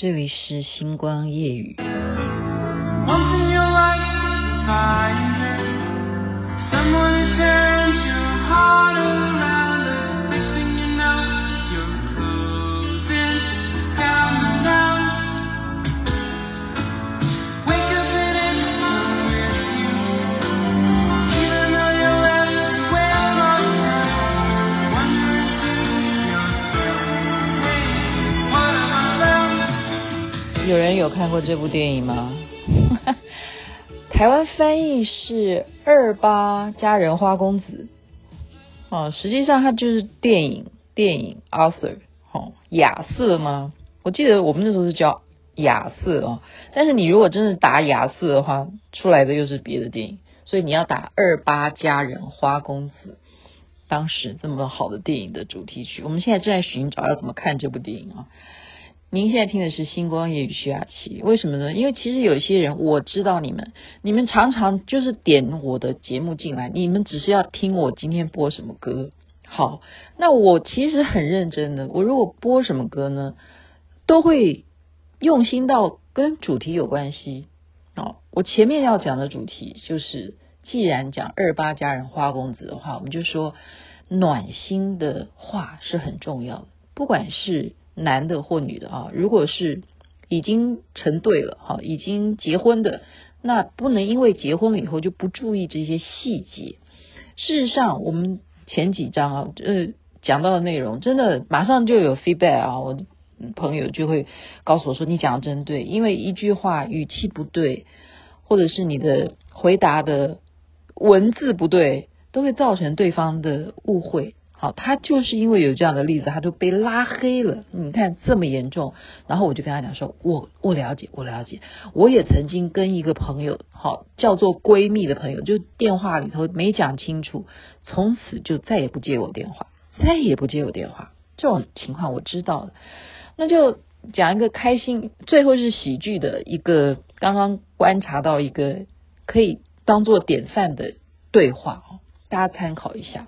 这里是星光夜语。看过这部电影吗？台湾翻译是《二八佳人花公子》哦，实际上它就是电影电影 Arthur 哦，亚瑟吗？我记得我们那时候是叫亚瑟哦，但是你如果真的打亚瑟的话，出来的又是别的电影，所以你要打《二八佳人花公子》，当时这么好的电影的主题曲，我们现在正在寻找要怎么看这部电影啊。您现在听的是星光夜雨徐雅琪，为什么呢？因为其实有些人我知道你们，你们常常就是点我的节目进来，你们只是要听我今天播什么歌。好，那我其实很认真的，我如果播什么歌呢，都会用心到跟主题有关系。哦，我前面要讲的主题就是，既然讲二八佳人花公子的话，我们就说暖心的话是很重要的，不管是。男的或女的啊，如果是已经成对了哈，已经结婚的，那不能因为结婚了以后就不注意这些细节。事实上，我们前几章啊，呃，讲到的内容真的马上就有 feedback 啊，我朋友就会告诉我说：“你讲的真对。”因为一句话语气不对，或者是你的回答的文字不对，都会造成对方的误会。好，他就是因为有这样的例子，他就被拉黑了。你看这么严重，然后我就跟他讲说，我我了解，我了解，我也曾经跟一个朋友，好叫做闺蜜的朋友，就电话里头没讲清楚，从此就再也不接我电话，再也不接我电话。这种情况我知道了，那就讲一个开心，最后是喜剧的一个，刚刚观察到一个可以当做典范的对话，大家参考一下。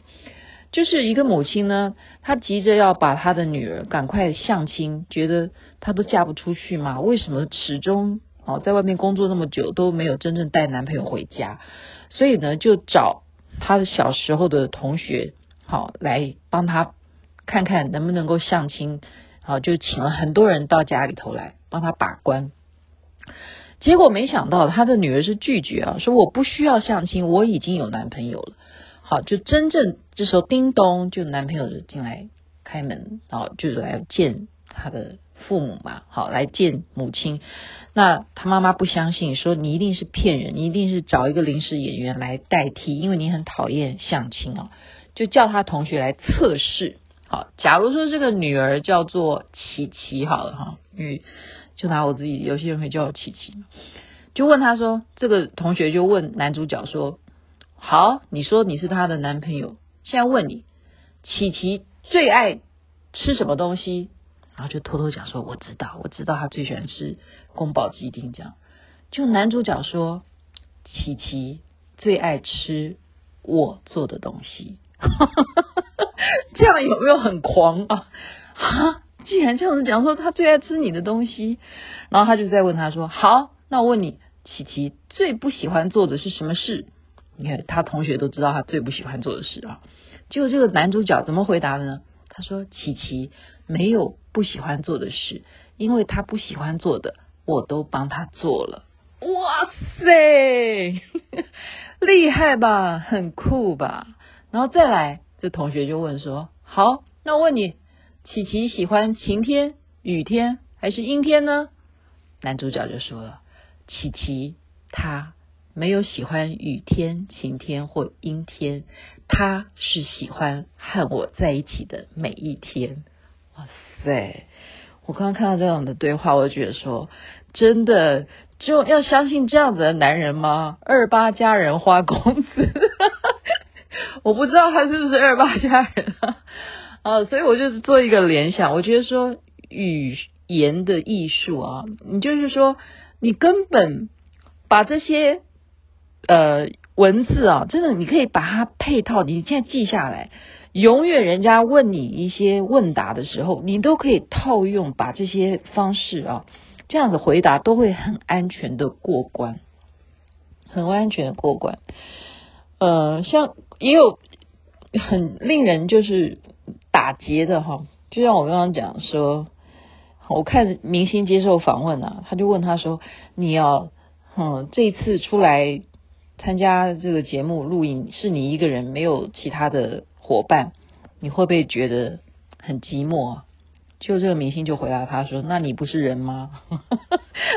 就是一个母亲呢，她急着要把她的女儿赶快相亲，觉得她都嫁不出去嘛，为什么始终哦在外面工作那么久都没有真正带男朋友回家？所以呢，就找她的小时候的同学，好来帮她看看能不能够相亲，好就请了很多人到家里头来帮她把关。结果没想到她的女儿是拒绝啊，说我不需要相亲，我已经有男朋友了。好，就真正这时候叮咚，就男朋友就进来开门，然后就来见他的父母嘛。好，来见母亲。那他妈妈不相信，说你一定是骗人，你一定是找一个临时演员来代替，因为你很讨厌相亲哦。就叫他同学来测试。好，假如说这个女儿叫做琪琪，好了哈，因为就拿我自己，有些人会叫我琪琪，就问他说，这个同学就问男主角说。好，你说你是她的男朋友，现在问你，琪琪最爱吃什么东西？然后就偷偷讲说，我知道，我知道她最喜欢吃宫保鸡丁。这样，就男主角说，琪琪最爱吃我做的东西，这样有没有很狂啊？啊，既然这样子讲说他最爱吃你的东西，然后他就再问他说，好，那我问你，琪琪最不喜欢做的是什么事？你看，他同学都知道他最不喜欢做的事啊。结果这个男主角怎么回答的呢？他说：“琪琪没有不喜欢做的事，因为他不喜欢做的，我都帮他做了。”哇塞，厉害吧？很酷吧？然后再来，这同学就问说：“好，那我问你，琪琪喜欢晴天、雨天还是阴天呢？”男主角就说了：“琪琪他。”没有喜欢雨天、晴天或阴天，他是喜欢和我在一起的每一天。哇塞！我刚刚看到这样的对话，我就觉得说，真的就要相信这样子的男人吗？二八佳人花公子，我不知道他是不是二八佳人啊，啊，所以我就是做一个联想，我觉得说语言的艺术啊，你就是说，你根本把这些。呃，文字啊，真的你可以把它配套，你现在记下来，永远人家问你一些问答的时候，你都可以套用，把这些方式啊，这样子回答都会很安全的过关，很安全的过关。呃，像也有很令人就是打结的哈，就像我刚刚讲说，我看明星接受访问啊，他就问他说：“你要嗯，这次出来参加这个节目录影，是你一个人，没有其他的伙伴，你会不会觉得很寂寞？”就这个明星就回答他说：“那你不是人吗？”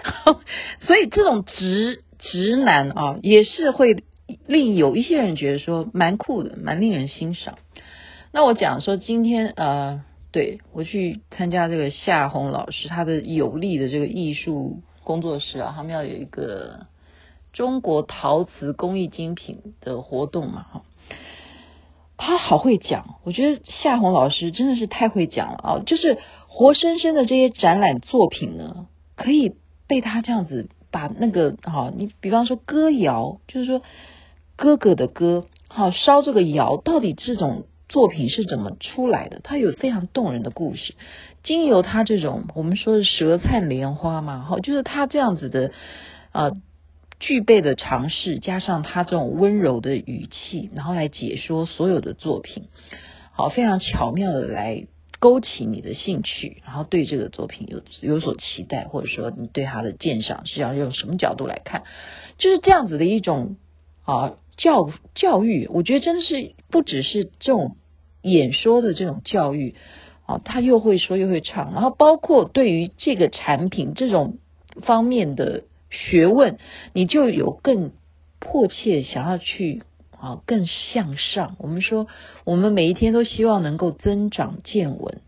所以这种直直男啊，也是会。令有一些人觉得说蛮酷的，蛮令人欣赏。那我讲说今天呃，对我去参加这个夏红老师他的有力的这个艺术工作室啊，他们要有一个中国陶瓷工艺精品的活动嘛，哈。他好会讲，我觉得夏红老师真的是太会讲了啊！就是活生生的这些展览作品呢，可以被他这样子把那个哈，你比方说歌谣，就是说。哥哥的歌，好烧这个窑，到底这种作品是怎么出来的？它有非常动人的故事。经由他这种我们说的舌灿莲花嘛，哈，就是他这样子的啊、具备的尝试，加上他这种温柔的语气，然后来解说所有的作品，好，非常巧妙的来勾起你的兴趣，然后对这个作品有有所期待，或者说你对他的鉴赏是要用什么角度来看，就是这样子的一种啊。教教育，我觉得真的是不只是这种演说的这种教育啊，他又会说又会唱，然后包括对于这个产品这种方面的学问，你就有更迫切想要去啊更向上。我们说，我们每一天都希望能够增长见闻，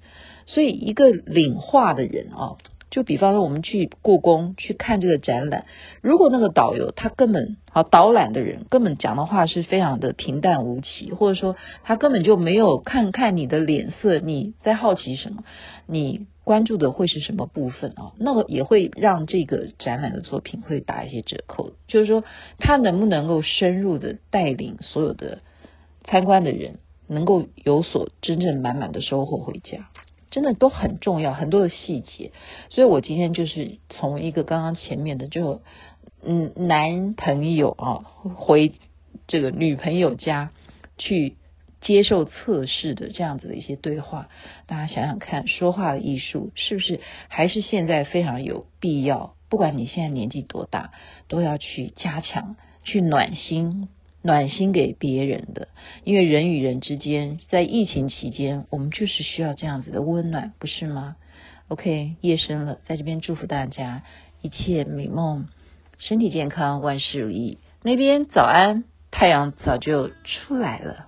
所以一个领化的人啊。就比方说，我们去故宫去看这个展览，如果那个导游他根本啊导览的人根本讲的话是非常的平淡无奇，或者说他根本就没有看看你的脸色，你在好奇什么，你关注的会是什么部分啊？那么也会让这个展览的作品会打一些折扣。就是说，他能不能够深入的带领所有的参观的人，能够有所真正满满的收获回家。真的都很重要，很多的细节，所以我今天就是从一个刚刚前面的就嗯男朋友啊回这个女朋友家去接受测试的这样子的一些对话，大家想想看，说话的艺术是不是还是现在非常有必要？不管你现在年纪多大，都要去加强，去暖心。暖心给别人的，因为人与人之间，在疫情期间，我们就是需要这样子的温暖，不是吗？OK，夜深了，在这边祝福大家一切美梦，身体健康，万事如意。那边早安，太阳早就出来了。